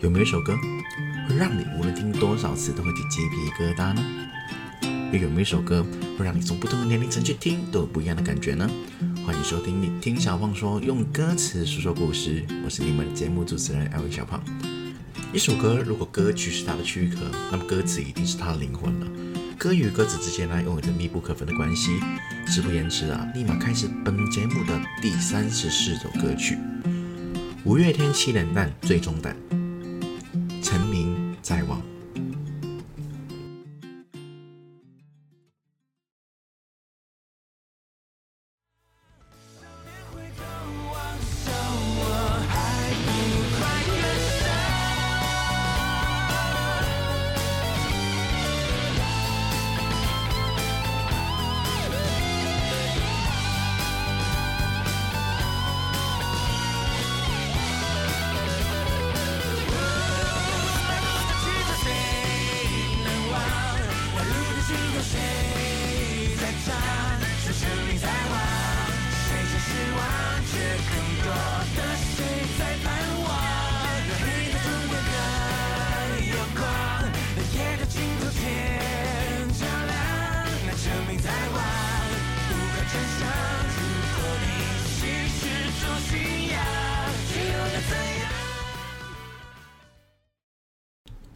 有没有一首歌会让你无论听多少次都会起鸡皮疙瘩呢？又有没有一首歌会让你从不同的年龄层去听都有不一样的感觉呢？欢迎收听《你听小胖说》，用歌词说说故事。我是你们的节目主持人艾薇小胖。一首歌如果歌曲是它的躯壳，那么歌词一定是它的灵魂了。歌与歌词之间呢，拥有着密不可分的关系。事不言迟啊，立马开始本节目的第三十四首歌曲。五月天七连弹最终弹，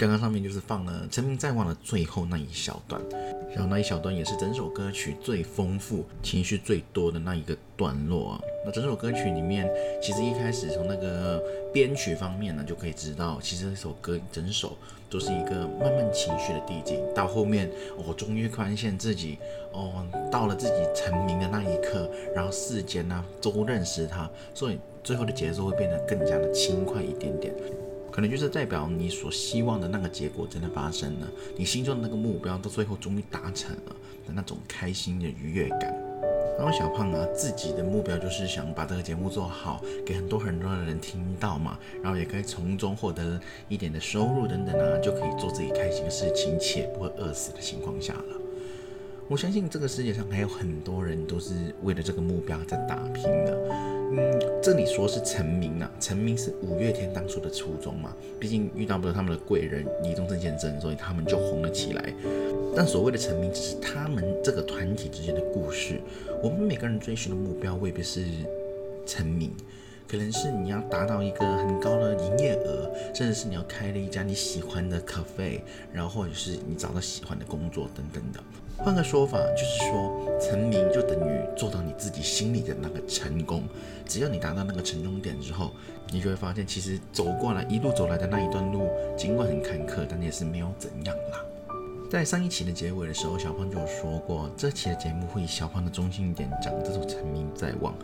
刚刚上面就是放了《成名在望》的最后那一小段，然后那一小段也是整首歌曲最丰富、情绪最多的那一个段落啊。那整首歌曲里面，其实一开始从那个编曲方面呢，就可以知道，其实这首歌整首都是一个慢慢情绪的递进。到后面，我终于发现自己哦，到了自己成名的那一刻，然后世间呢都认识他，所以最后的节奏会变得更加的轻快一点点。可能就是代表你所希望的那个结果真的发生了，你心中的那个目标到最后终于达成了的那种开心的愉悦感。然后小胖啊，自己的目标就是想把这个节目做好，给很多很多的人听到嘛，然后也可以从中获得一点的收入等等啊，就可以做自己开心的事情，且不会饿死的情况下了。我相信这个世界上还有很多人都是为了这个目标在打拼的。嗯，这里说是成名了，成名是五月天当初的初衷嘛，毕竟遇到不了他们的贵人李宗盛先生，所以他们就红了起来。但所谓的成名，只是他们这个团体之间的故事。我们每个人追寻的目标未必是成名。可能是你要达到一个很高的营业额，甚至是你要开了一家你喜欢的咖啡，然后或者是你找到喜欢的工作等等的。换个说法，就是说成名就等于做到你自己心里的那个成功。只要你达到那个成功点之后，你就会发现，其实走过来一路走来的那一段路，尽管很坎坷，但也是没有怎样啦。在上一期的结尾的时候，小胖就有说过，这期的节目会以小胖的中心点讲这首《成名在望》。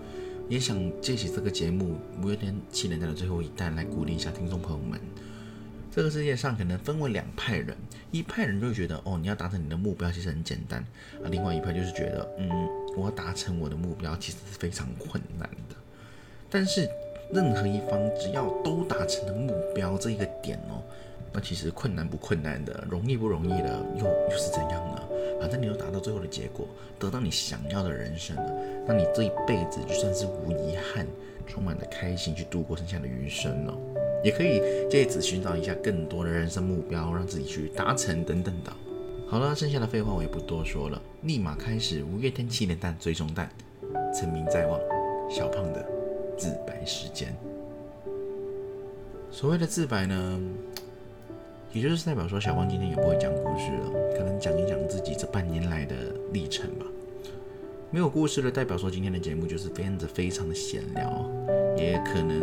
也想借起这个节目五月天七年代的最后一弹来鼓励一下听众朋友们。这个世界上可能分为两派人，一派人就觉得哦，你要达成你的目标其实很简单啊；另外一派就是觉得，嗯，我要达成我的目标其实是非常困难的。但是任何一方只要都达成了目标这一个点哦。那其实困难不困难的，容易不容易的，又又是怎样呢？反正你又达到最后的结果，得到你想要的人生了，那你这一辈子就算是无遗憾，充满了开心去度过剩下的余生了。也可以借此寻找一下更多的人生目标，让自己去达成等等的。好了，剩下的废话我也不多说了，立马开始五月天七连弹追踪弹，成名在望，小胖的自白时间。所谓的自白呢？也就是代表说，小光今天也不会讲故事了，可能讲一讲自己这半年来的历程吧。没有故事的代表说，今天的节目就是变得非常的闲聊，也可能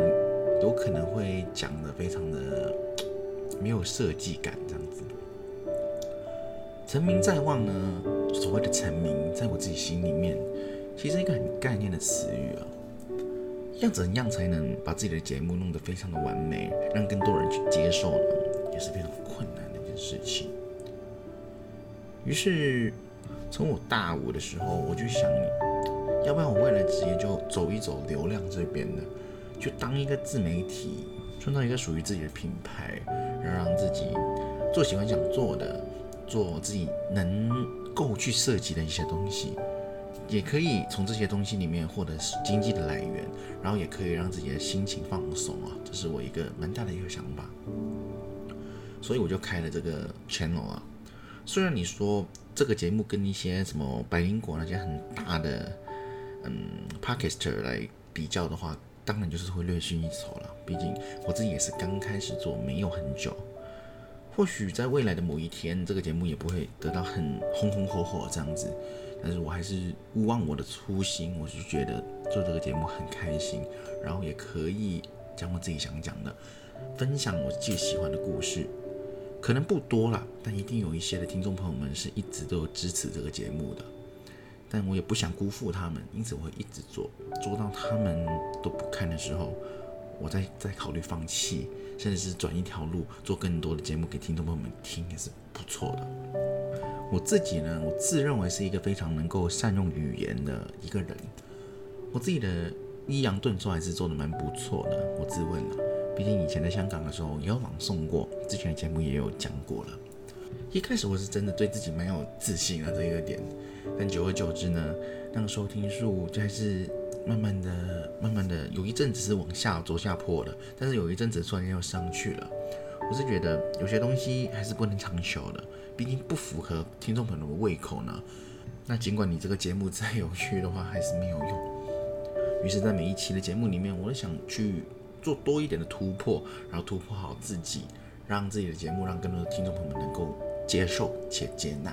有可能会讲的非常的没有设计感这样子。成名在望呢，所谓的成名，在我自己心里面，其实一个很概念的词语啊。要怎样才能把自己的节目弄得非常的完美，让更多人去接受呢？也是非常困难的一件事情。于是，从我大五的时候，我就想，要不然我未来职业就走一走流量这边的，就当一个自媒体，创造一个属于自己的品牌，然后让自己做喜欢想做的，做自己能够去涉及的一些东西，也可以从这些东西里面获得经济的来源，然后也可以让自己的心情放松啊，这是我一个蛮大的一个想法。所以我就开了这个 channel 啊。虽然你说这个节目跟一些什么百灵果那些很大的嗯 podcaster 来比较的话，当然就是会略逊一筹了。毕竟我自己也是刚开始做，没有很久。或许在未来的某一天，这个节目也不会得到很红红火火这样子，但是我还是勿忘我的初心，我是觉得做这个节目很开心，然后也可以讲我自己想讲的，分享我自己喜欢的故事，可能不多啦，但一定有一些的听众朋友们是一直都有支持这个节目的，但我也不想辜负他们，因此我会一直做，做到他们都不看的时候。我再再考虑放弃，甚至是转一条路，做更多的节目给听众朋友们听，也是不错的。我自己呢，我自认为是一个非常能够善用语言的一个人。我自己的抑扬顿挫还是做的蛮不错的。我自问了，毕竟以前在香港的时候也有朗诵过，之前的节目也有讲过了。一开始我是真的对自己蛮有自信的这一个点，但久而久之呢，那个收听数就还是。慢慢的，慢慢的，有一阵子是往下走下坡的，但是有一阵子突然间又上去了。我是觉得有些东西还是不能长久的，毕竟不符合听众朋友的胃口呢。那尽管你这个节目再有趣的话，还是没有用。于是，在每一期的节目里面，我都想去做多一点的突破，然后突破好自己，让自己的节目让更多的听众朋友们能够接受且接纳。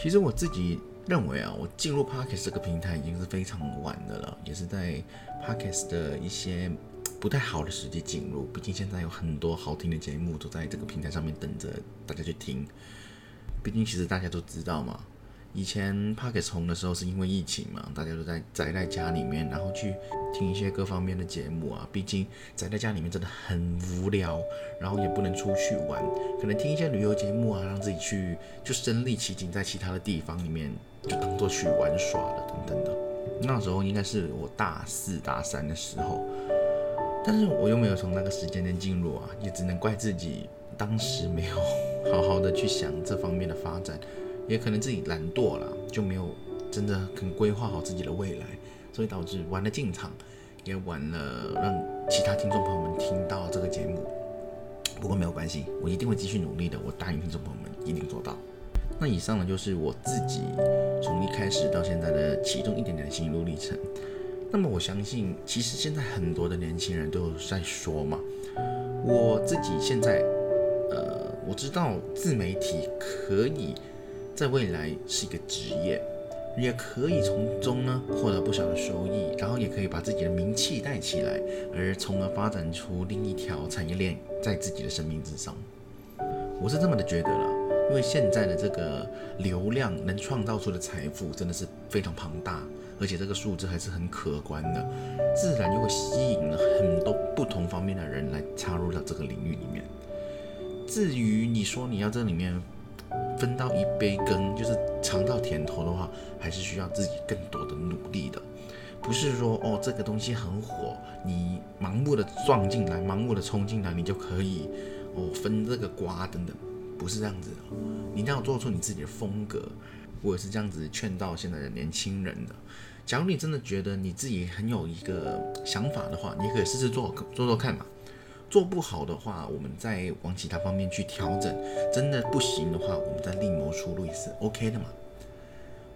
其实我自己。认为啊，我进入 Podcast 这个平台已经是非常晚的了，也是在 Podcast 的一些不太好的时机进入。毕竟现在有很多好听的节目都在这个平台上面等着大家去听。毕竟其实大家都知道嘛。以前 Pocket 红的时候是因为疫情嘛，大家都在宅在家里面，然后去听一些各方面的节目啊。毕竟宅在家里面真的很无聊，然后也不能出去玩，可能听一些旅游节目啊，让自己去就身临其境在其他的地方里面，就当做去玩耍了等等的。那时候应该是我大四大三的时候，但是我又没有从那个时间点进入啊，也只能怪自己当时没有好好的去想这方面的发展。也可能自己懒惰了，就没有真的很规划好自己的未来，所以导致玩了进场，也晚了让其他听众朋友们听到这个节目。不过没有关系，我一定会继续努力的。我答应听众朋友们一定做到。那以上呢就是我自己从一开始到现在的其中一点点的心路历程。那么我相信，其实现在很多的年轻人都有在说嘛，我自己现在，呃，我知道自媒体可以。在未来是一个职业，也可以从中呢获得不少的收益，然后也可以把自己的名气带起来，而从而发展出另一条产业链在自己的生命之上。我是这么的觉得了，因为现在的这个流量能创造出的财富真的是非常庞大，而且这个数字还是很可观的，自然就会吸引了很多不同方面的人来插入到这个领域里面。至于你说你要这里面，分到一杯羹，就是尝到甜头的话，还是需要自己更多的努力的。不是说哦，这个东西很火，你盲目的撞进来，盲目的冲进来，你就可以哦分这个瓜等等，不是这样子的。你一定要做出你自己的风格。我也是这样子劝到现在的年轻人的。假如你真的觉得你自己很有一个想法的话，你可以试试做做做看嘛。做不好的话，我们再往其他方面去调整。真的不行的话，我们再另谋出路也是 OK 的嘛。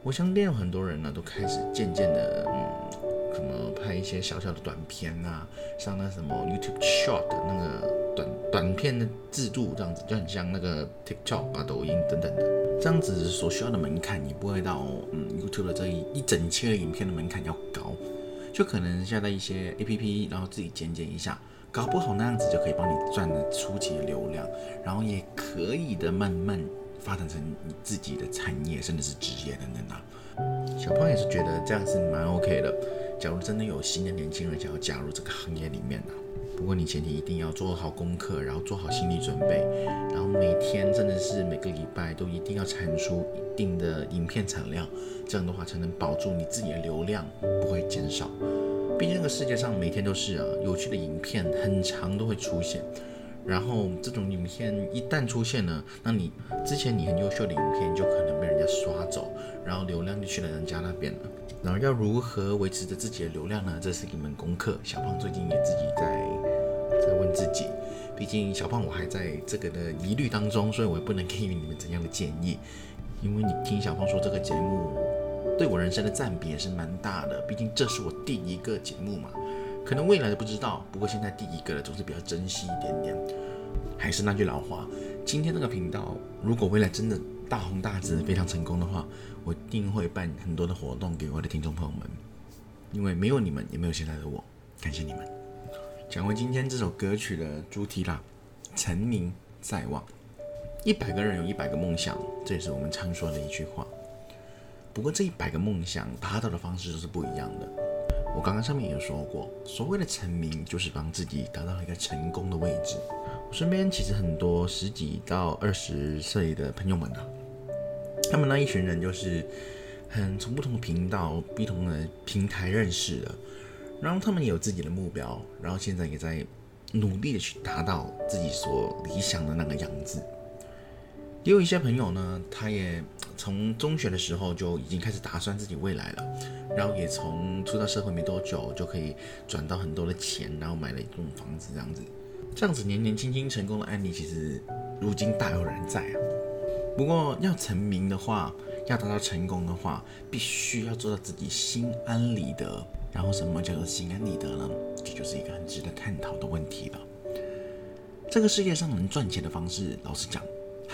我相信很多人呢，都开始渐渐的，嗯，什么拍一些小小的短片啊，像那什么 YouTube Short 那个短短片的制度这样子，就很像那个 TikTok 啊、抖音等等的。这样子所需要的门槛也不会到，嗯，YouTube 的这一一整切的影片的门槛要高，就可能下载一些 APP，然后自己剪剪一下。搞不好那样子就可以帮你赚了初级的流量，然后也可以的慢慢发展成你自己的产业，甚至是职业等等啊。小胖也是觉得这样是蛮 OK 的。假如真的有新的年轻人想要加入这个行业里面呢，不过你前提一定要做好功课，然后做好心理准备，然后每天甚至是每个礼拜都一定要产出一定的影片产量，这样的话才能保住你自己的流量不会减少。毕竟这个世界上每天都是啊，有趣的影片很长都会出现，然后这种影片一旦出现了，那你之前你很优秀的影片就可能被人家刷走，然后流量就去了人家那边了。然后要如何维持着自己的流量呢？这是一门功课。小胖最近也自己在在问自己。毕竟小胖我还在这个的疑虑当中，所以我也不能给予你们怎样的建议。因为你听小胖说这个节目对我人生的占比也是蛮大的，毕竟这是我第一个节目嘛。可能未来的不知道，不过现在第一个的总是比较珍惜一点点。还是那句老话，今天这个频道如果未来真的大红大紫、非常成功的话，我一定会办很多的活动给我的听众朋友们。因为没有你们，也没有现在的我。感谢你们。讲回今天这首歌曲的主题啦，成名在望。一百个人有一百个梦想，这也是我们常说的一句话。不过这一百个梦想达到的方式都是不一样的。我刚刚上面也说过，所谓的成名就是帮自己达到一个成功的位置。我身边其实很多十几到二十岁的朋友们啊，他们那一群人就是很从不同的频道、不同的平台认识的。然后他们也有自己的目标，然后现在也在努力的去达到自己所理想的那个样子。也有一些朋友呢，他也从中学的时候就已经开始打算自己未来了，然后也从出到社会没多久就可以赚到很多的钱，然后买了一栋房子这样子。这样子年年轻轻成功的案例，其实如今大有人在啊。不过要成名的话，要达到成功的话，必须要做到自己心安理得。然后什么叫做心安理得呢？这就是一个很值得探讨的问题了。这个世界上能赚钱的方式，老实讲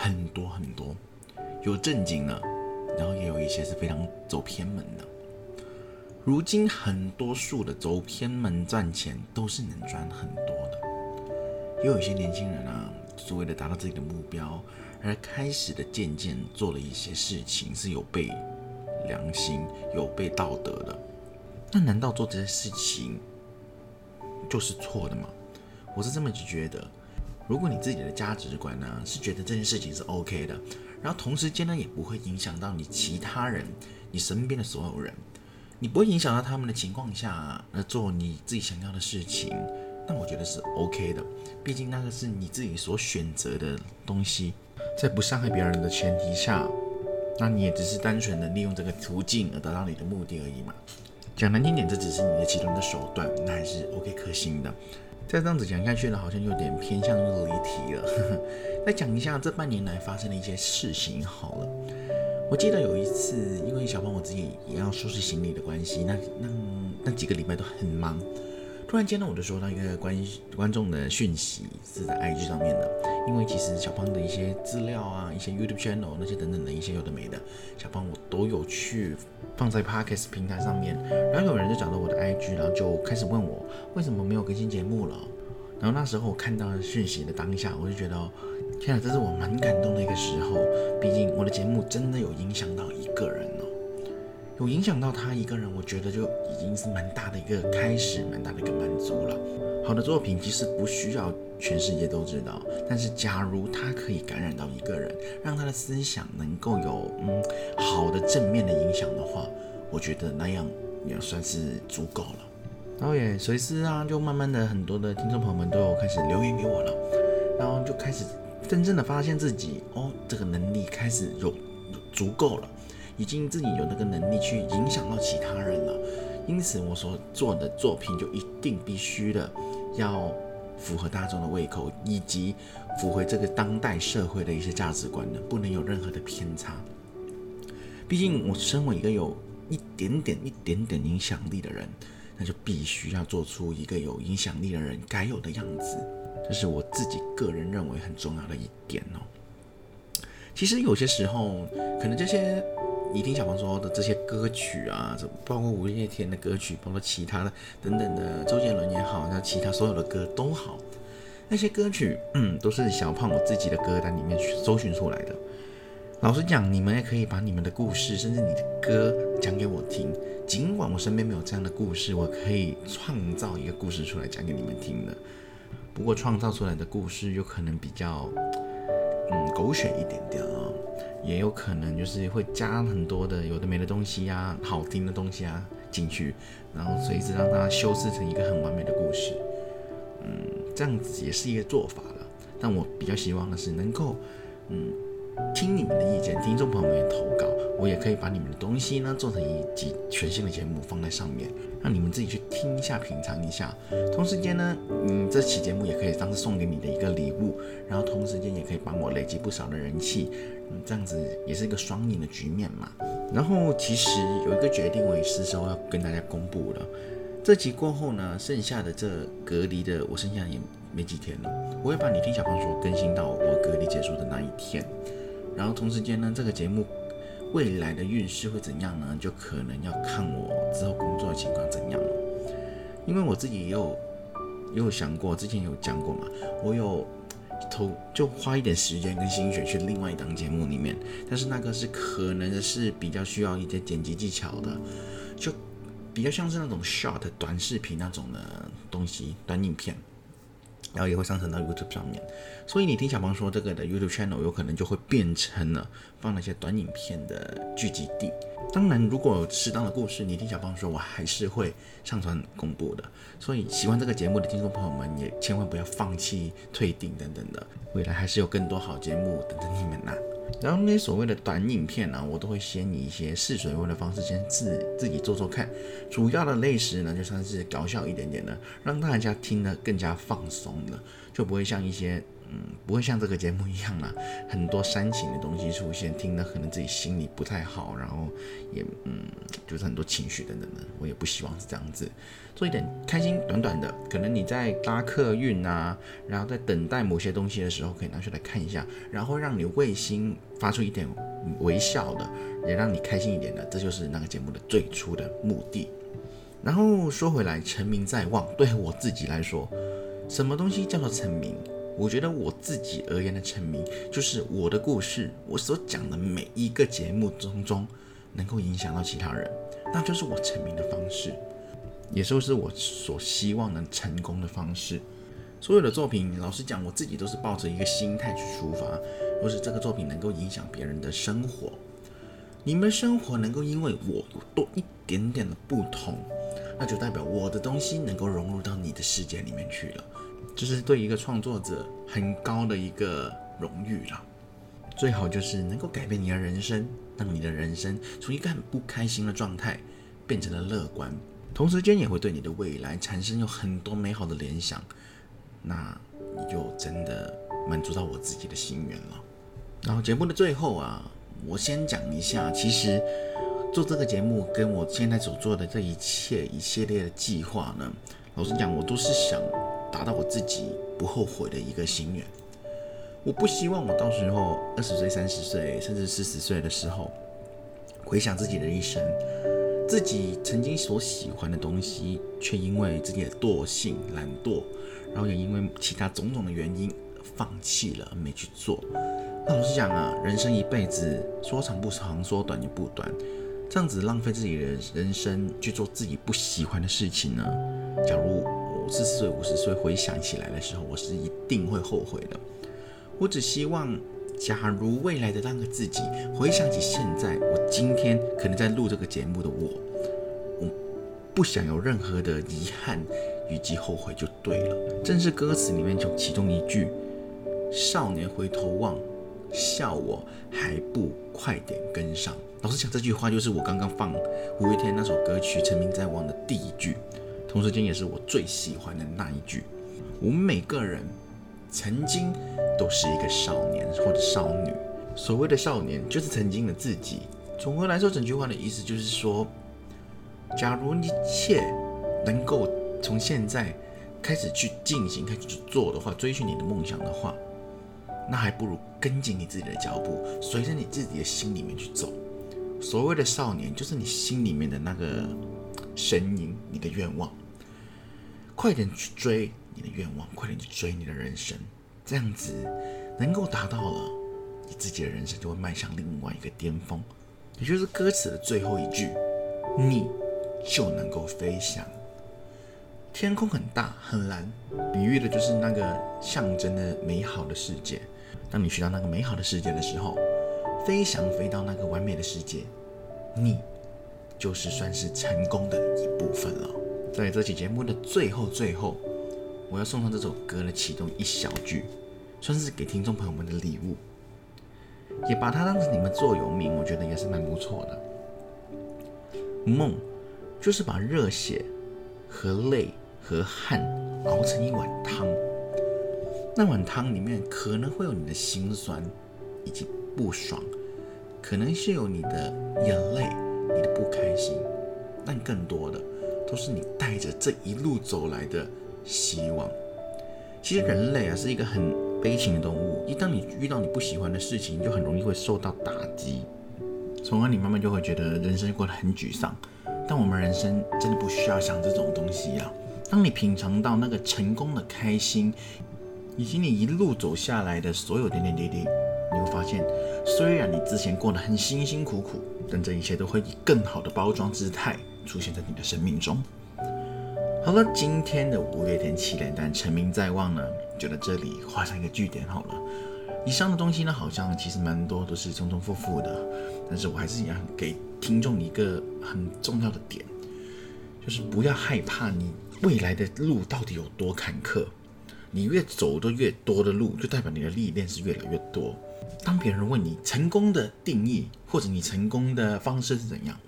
很多很多，有正经的，然后也有一些是非常走偏门的。如今很多数的走偏门赚钱都是能赚很多的，也有一些年轻人啊，是为了达到自己的目标而开始的渐渐做了一些事情，是有被良心、有被道德的。那难道做这些事情就是错的吗？我是这么觉得。如果你自己的价值观呢是觉得这件事情是 OK 的，然后同时间呢也不会影响到你其他人、你身边的所有人，你不会影响到他们的情况下，那做你自己想要的事情，那我觉得是 OK 的。毕竟那个是你自己所选择的东西，在不伤害别人的前提下，那你也只是单纯的利用这个途径而达到你的目的而已嘛。讲难听点，这只是你的其中的手段，那还是 OK 可行的。再这样子讲下去呢，好像有点偏向离题了。再讲一下这半年来发生的一些事情好了。我记得有一次，因为小胖我自己也要收拾行李的关系，那那那几个礼拜都很忙。突然间呢，我就收到一个关观众的讯息，是在 IG 上面的。因为其实小胖的一些资料啊，一些 YouTube channel 那些等等的一些有的没的，小胖我都有去放在 Podcast 平台上面。然后有人就找到我的 IG，然后就开始问我为什么没有更新节目了。然后那时候我看到讯息的当下，我就觉得，天啊，这是我蛮感动的一个时候。毕竟我的节目真的有影响到一个人。有影响到他一个人，我觉得就已经是蛮大的一个开始，蛮大的一个满足了。好的作品其实不需要全世界都知道，但是假如他可以感染到一个人，让他的思想能够有嗯好的正面的影响的话，我觉得那样也算是足够了。然后也随之啊，就慢慢的很多的听众朋友们都有开始留言给我了，然后就开始真正的发现自己哦，这个能力开始有足够了。已经自己有那个能力去影响到其他人了，因此我所做的作品就一定必须的要符合大众的胃口，以及符合这个当代社会的一些价值观的，不能有任何的偏差。毕竟我身为一个有一点点、一点点影响力的人，那就必须要做出一个有影响力的人该有的样子，这是我自己个人认为很重要的一点哦。其实有些时候，可能这些。你听小胖说的这些歌曲啊，包括五月天的歌曲，包括其他的等等的，周杰伦也好，那其他所有的歌都好，那些歌曲，嗯，都是小胖我自己的歌单里面去搜寻出来的。老实讲，你们也可以把你们的故事，甚至你的歌讲给我听。尽管我身边没有这样的故事，我可以创造一个故事出来讲给你们听的。不过创造出来的故事有可能比较，嗯，狗血一点点啊。也有可能就是会加很多的有的没的东西呀，好听的东西啊进去，然后随之让它修饰成一个很完美的故事。嗯，这样子也是一个做法了。但我比较希望的是能够，嗯，听你们的意见，听众朋友们也投稿，我也可以把你们的东西呢做成一集全新的节目放在上面，让你们自己去听一下、品尝一下。同时间呢，嗯，这期节目也可以当是送给你的一个礼物，然后同时间也可以帮我累积不少的人气，这样子也是一个双赢的局面嘛。然后其实有一个决定，我也是说要跟大家公布了。这集过后呢，剩下的这隔离的，我剩下也没几天了，我会把你听小胖说更新到我隔离结束的那一天。然后同时间呢，这个节目未来的运势会怎样呢？就可能要看我之后工作的情况怎样了。因为我自己也有也有想过，之前有讲过嘛，我有投就花一点时间跟心血去另外一档节目里面，但是那个是可能是比较需要一些剪辑技巧的，就比较像是那种 short 短视频那种的东西，短影片。然后也会上传到 YouTube 上面，所以你听小胖说这个的 YouTube channel 有可能就会变成了放那些短影片的聚集地。当然，如果有适当的故事，你听小胖说，我还是会上传公布的。所以喜欢这个节目的听众朋友们，也千万不要放弃退订等等的，未来还是有更多好节目等着你们呐。然后那些所谓的短影片呢，我都会先以一些试水温的方式，先自自己做做看。主要的类型呢，就算是搞笑一点点的，让大家听得更加放松了，就不会像一些。嗯，不会像这个节目一样啦，很多煽情的东西出现，听得可能自己心里不太好，然后也嗯，就是很多情绪等等的，我也不希望是这样子，做一点开心短短的，可能你在搭客运啊，然后在等待某些东西的时候，可以拿出来看一下，然后让你卫星发出一点微笑的，也让你开心一点的，这就是那个节目的最初的目的。然后说回来，成名在望，对我自己来说，什么东西叫做成名？我觉得我自己而言的成名，就是我的故事，我所讲的每一个节目当中，能够影响到其他人，那就是我成名的方式，也就是我所希望能成功的方式。所有的作品，老实讲，我自己都是抱着一个心态去出发，或是这个作品能够影响别人的生活，你们生活能够因为我多一点点的不同，那就代表我的东西能够融入到你的世界里面去了。这是对一个创作者很高的一个荣誉了，最好就是能够改变你的人生，让你的人生从一个很不开心的状态变成了乐观，同时间也会对你的未来产生有很多美好的联想，那你就真的满足到我自己的心愿了。然后节目的最后啊，我先讲一下，其实做这个节目跟我现在所做的这一切一系列的计划呢，老实讲，我都是想。达到我自己不后悔的一个心愿。我不希望我到时候二十岁、三十岁，甚至四十岁的时候，回想自己的一生，自己曾经所喜欢的东西，却因为自己的惰性、懒惰，然后也因为其他种种的原因放弃了，没去做。那老实讲啊，人生一辈子说长不长，说短也不短，这样子浪费自己的人生去做自己不喜欢的事情呢？假如。四十岁、五十岁回想起来的时候，我是一定会后悔的。我只希望，假如未来的那个自己回想起现在，我今天可能在录这个节目的我，我不想有任何的遗憾以及后悔，就对了。正是歌词里面就其中一句：“少年回头望，笑我还不快点跟上。”老实讲，这句话就是我刚刚放五月天那首歌曲《成名在望》的第一句。同时间也是我最喜欢的那一句。我们每个人曾经都是一个少年或者少女。所谓的少年，就是曾经的自己。总的来说，整句话的意思就是说，假如一切能够从现在开始去进行、开始去做的话，追寻你的梦想的话，那还不如跟紧你自己的脚步，随着你自己的心里面去走。所谓的少年，就是你心里面的那个声音，你的愿望。快点去追你的愿望，快点去追你的人生，这样子能够达到了，你自己的人生就会迈向另外一个巅峰，也就是歌词的最后一句，你就能够飞翔。天空很大很蓝，比喻的就是那个象征的美好的世界。当你去到那个美好的世界的时候，飞翔飞到那个完美的世界，你就是算是成功的一部分了。在这期节目的最后，最后，我要送上这首歌的其中一小句，算是给听众朋友们的礼物。也把它当成你们座右铭，我觉得也是蛮不错的。梦就是把热血和泪和汗熬成一碗汤，那碗汤里面可能会有你的心酸以及不爽，可能是有你的眼泪、你的不开心，但更多的都是你带着这一路走来的希望。其实人类啊是一个很悲情的动物，一当你遇到你不喜欢的事情，就很容易会受到打击，从而你慢慢就会觉得人生过得很沮丧。但我们人生真的不需要想这种东西啊！当你品尝到那个成功的开心，以及你一路走下来的所有点点滴滴，你会发现，虽然你之前过得很辛辛苦苦，但这一切都会以更好的包装姿态出现在你的生命中。好了，今天的五月天七连单成名在望呢，就在这里画上一个句点好了。以上的东西呢，好像其实蛮多都是重重复复的，但是我还是想给听众一个很重要的点，就是不要害怕你未来的路到底有多坎坷，你越走的越多的路，就代表你的历练是越来越多。当别人问你成功的定义，或者你成功的方式是怎样？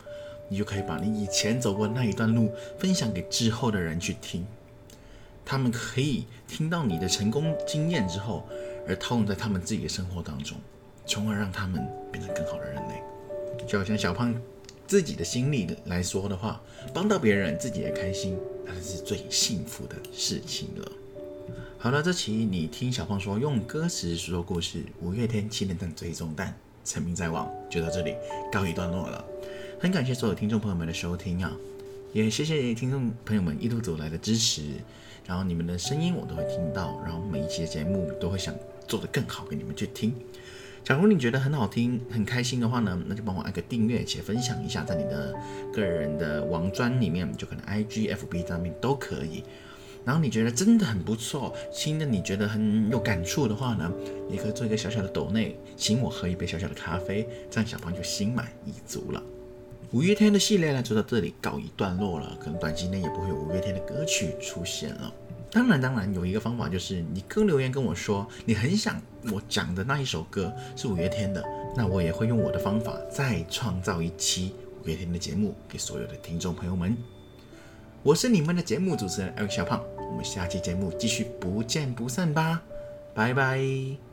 你就可以把你以前走过那一段路分享给之后的人去听，他们可以听到你的成功经验之后，而套用在他们自己的生活当中，从而让他们变成更好的人类。就好像小胖自己的心历来说的话，帮到别人自己也开心，那是最幸福的事情了。好了，这期你听小胖说用歌词说故事，五月天七连弹最终弹，成名在望，就到这里告一段落了。很感谢所有听众朋友们的收听啊，也谢谢听众朋友们一路走来的支持，然后你们的声音我都会听到，然后每一期的节目都会想做得更好给你们去听。假如你觉得很好听、很开心的话呢，那就帮我按个订阅且分享一下，在你的个人的网专里面，就可能 I G F B 上面都可以。然后你觉得真的很不错，听的你觉得很有感触的话呢，你可以做一个小小的抖内，请我喝一杯小小的咖啡，这样小胖就心满意足了。五月天的系列呢，就到这里告一段落了。可能短期内也不会有五月天的歌曲出现了。当然，当然有一个方法，就是你跟留言跟我说，你很想我讲的那一首歌是五月天的，那我也会用我的方法再创造一期五月天的节目给所有的听众朋友们。我是你们的节目主持人 L 小胖，我们下期节目继续不见不散吧，拜拜。